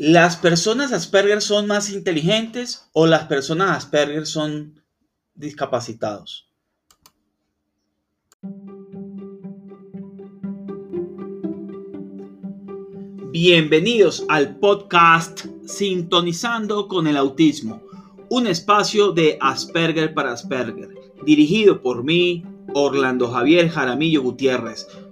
¿Las personas Asperger son más inteligentes o las personas Asperger son discapacitados? Bienvenidos al podcast Sintonizando con el Autismo, un espacio de Asperger para Asperger, dirigido por mí, Orlando Javier Jaramillo Gutiérrez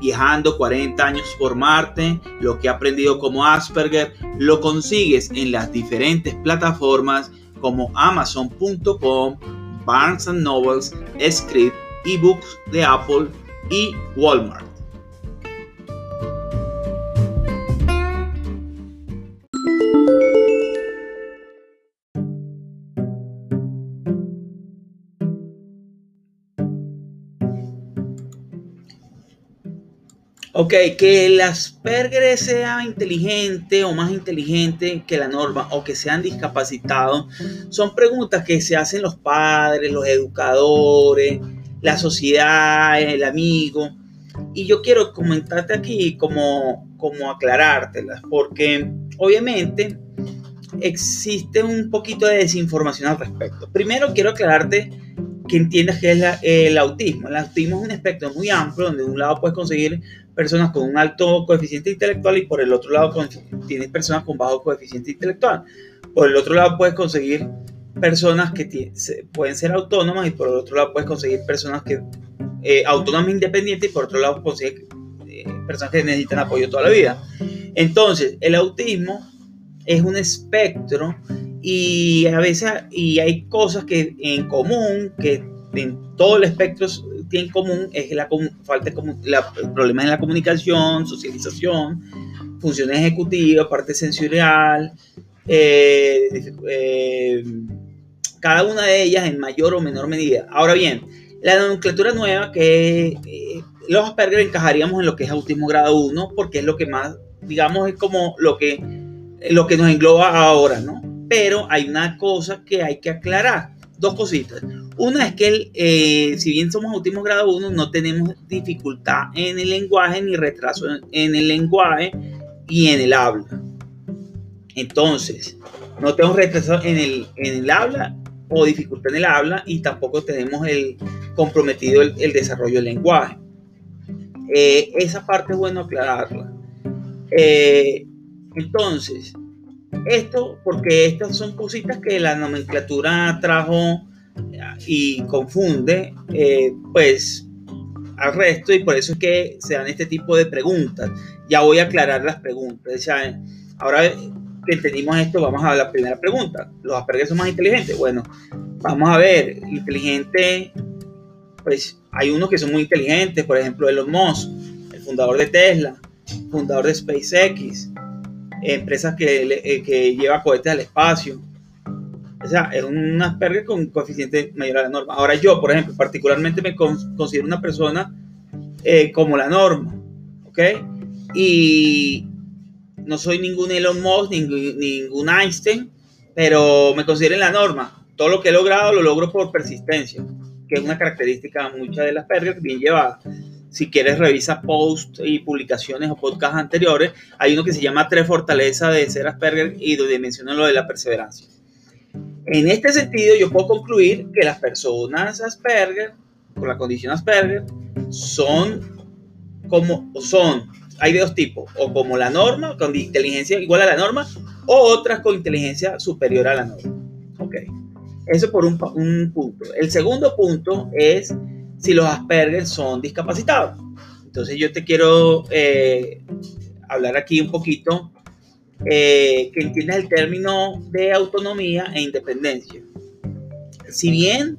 viajando 40 años por Marte, lo que he aprendido como Asperger, lo consigues en las diferentes plataformas como amazon.com, Barnes Nobles, Script, eBooks de Apple y Walmart. Ok, que el Asperger sea inteligente o más inteligente que la norma o que sean discapacitados son preguntas que se hacen los padres, los educadores, la sociedad, el amigo. Y yo quiero comentarte aquí como, como aclarártelas, porque obviamente existe un poquito de desinformación al respecto. Primero quiero aclararte que entiendas que es el autismo. El autismo es un espectro muy amplio donde de un lado puedes conseguir personas con un alto coeficiente intelectual y por el otro lado tienes personas con bajo coeficiente intelectual. Por el otro lado puedes conseguir personas que pueden ser autónomas y por el otro lado puedes conseguir personas que eh, autónomas independientes y por otro lado consigues eh, personas que necesitan apoyo toda la vida. Entonces, el autismo es un espectro y a veces y hay cosas que en común que en todo el espectro tiene en común es la falta la, problemas en la comunicación, socialización, funciones ejecutivas, parte sensorial, eh, eh, cada una de ellas en mayor o menor medida. Ahora bien, la nomenclatura nueva que eh, los Asperger encajaríamos en lo que es autismo grado 1 porque es lo que más, digamos, es como lo que, lo que nos engloba ahora, ¿no? Pero hay una cosa que hay que aclarar, dos cositas. Una es que, eh, si bien somos autismo grado 1, no tenemos dificultad en el lenguaje ni retraso en el lenguaje y en el habla. Entonces, no tenemos retraso en el, en el habla o dificultad en el habla y tampoco tenemos el comprometido el, desarrollo del lenguaje. Eh, esa parte es bueno aclararla. Eh, entonces, esto, porque estas son cositas que la nomenclatura trajo y confunde, eh, pues, al resto y por eso es que se dan este tipo de preguntas. Ya voy a aclarar las preguntas. ahora que entendimos esto, vamos a la primera pregunta. ¿Los Asperger son más inteligentes? Bueno, vamos a ver, inteligente, pues hay unos que son muy inteligentes, por ejemplo, Elon Musk, el fundador de Tesla, fundador de SpaceX, empresas que, eh, que lleva cohetes al espacio. O sea, es un Asperger con coeficiente mayor a la norma. Ahora yo, por ejemplo, particularmente me considero una persona eh, como la norma, ¿ok? Y no soy ningún Elon Musk, ningún, ningún Einstein, pero me considero en la norma. Todo lo que he logrado lo logro por persistencia, que es una característica muchas de las Asperger bien llevada. Si quieres, revisa posts y publicaciones o podcasts anteriores. Hay uno que se llama Tres Fortalezas de Ser Asperger y donde menciona lo de la perseverancia. En este sentido, yo puedo concluir que las personas Asperger, con la condición Asperger, son como son, hay de dos tipos, o como la norma, con inteligencia igual a la norma, o otras con inteligencia superior a la norma. Ok, eso por un, un punto. El segundo punto es si los Asperger son discapacitados. Entonces yo te quiero eh, hablar aquí un poquito eh, que entiendas el término de autonomía e independencia. Si bien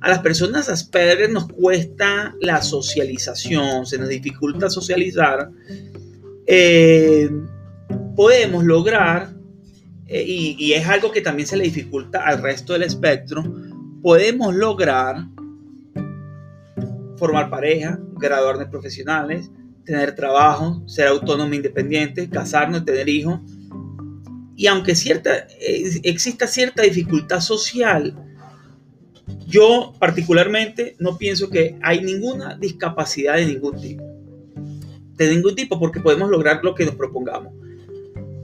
a las personas Asperger nos cuesta la socialización, se nos dificulta socializar, eh, podemos lograr, y, y es algo que también se le dificulta al resto del espectro, podemos lograr formar pareja, graduarnos profesionales, tener trabajo, ser autónomo independiente, casarnos, tener hijos. Y aunque cierta, eh, exista cierta dificultad social, yo particularmente no pienso que hay ninguna discapacidad de ningún tipo. De ningún tipo, porque podemos lograr lo que nos propongamos.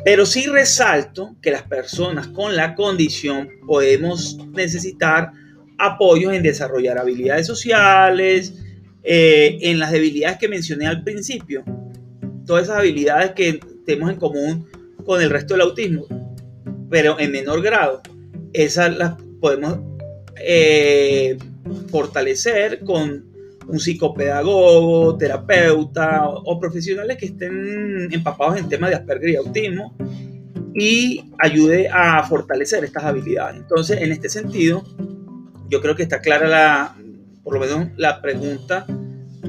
Pero sí resalto que las personas con la condición podemos necesitar apoyos en desarrollar habilidades sociales, eh, en las debilidades que mencioné al principio, todas esas habilidades que tenemos en común con el resto del autismo, pero en menor grado, esas las podemos eh, fortalecer con un psicopedagogo, terapeuta o, profesionales que estén empapados en temas de Asperger y autismo y ayude a fortalecer estas habilidades. Entonces, en este sentido, yo creo que está clara la, por lo menos la pregunta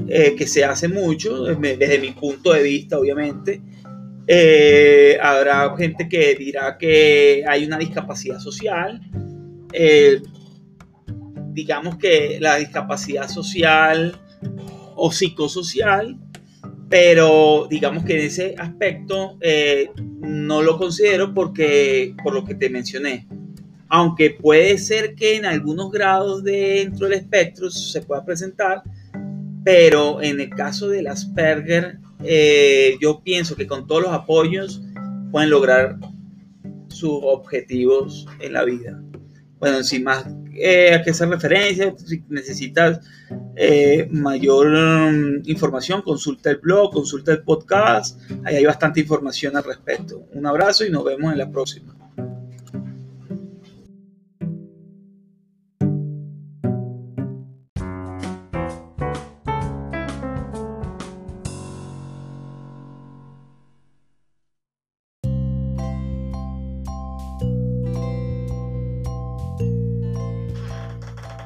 eh, que se hace mucho, desde mi punto de vista, obviamente. Eh, habrá gente que dirá que hay una discapacidad social. Eh, digamos que la discapacidad social o psicosocial, pero digamos que en ese aspecto no lo considero porque, por lo que te mencioné, aunque puede ser que en algunos grados dentro del espectro se pueda presentar, pero en el caso del Asperger, eh, yo pienso que con todos los apoyos pueden lograr sus objetivos en la vida. Bueno, sin más eh, a qué hacer referencia, si necesitas eh, mayor mm, información, consulta el blog, consulta el podcast, ahí hay bastante información al respecto. Un abrazo y nos vemos en la próxima.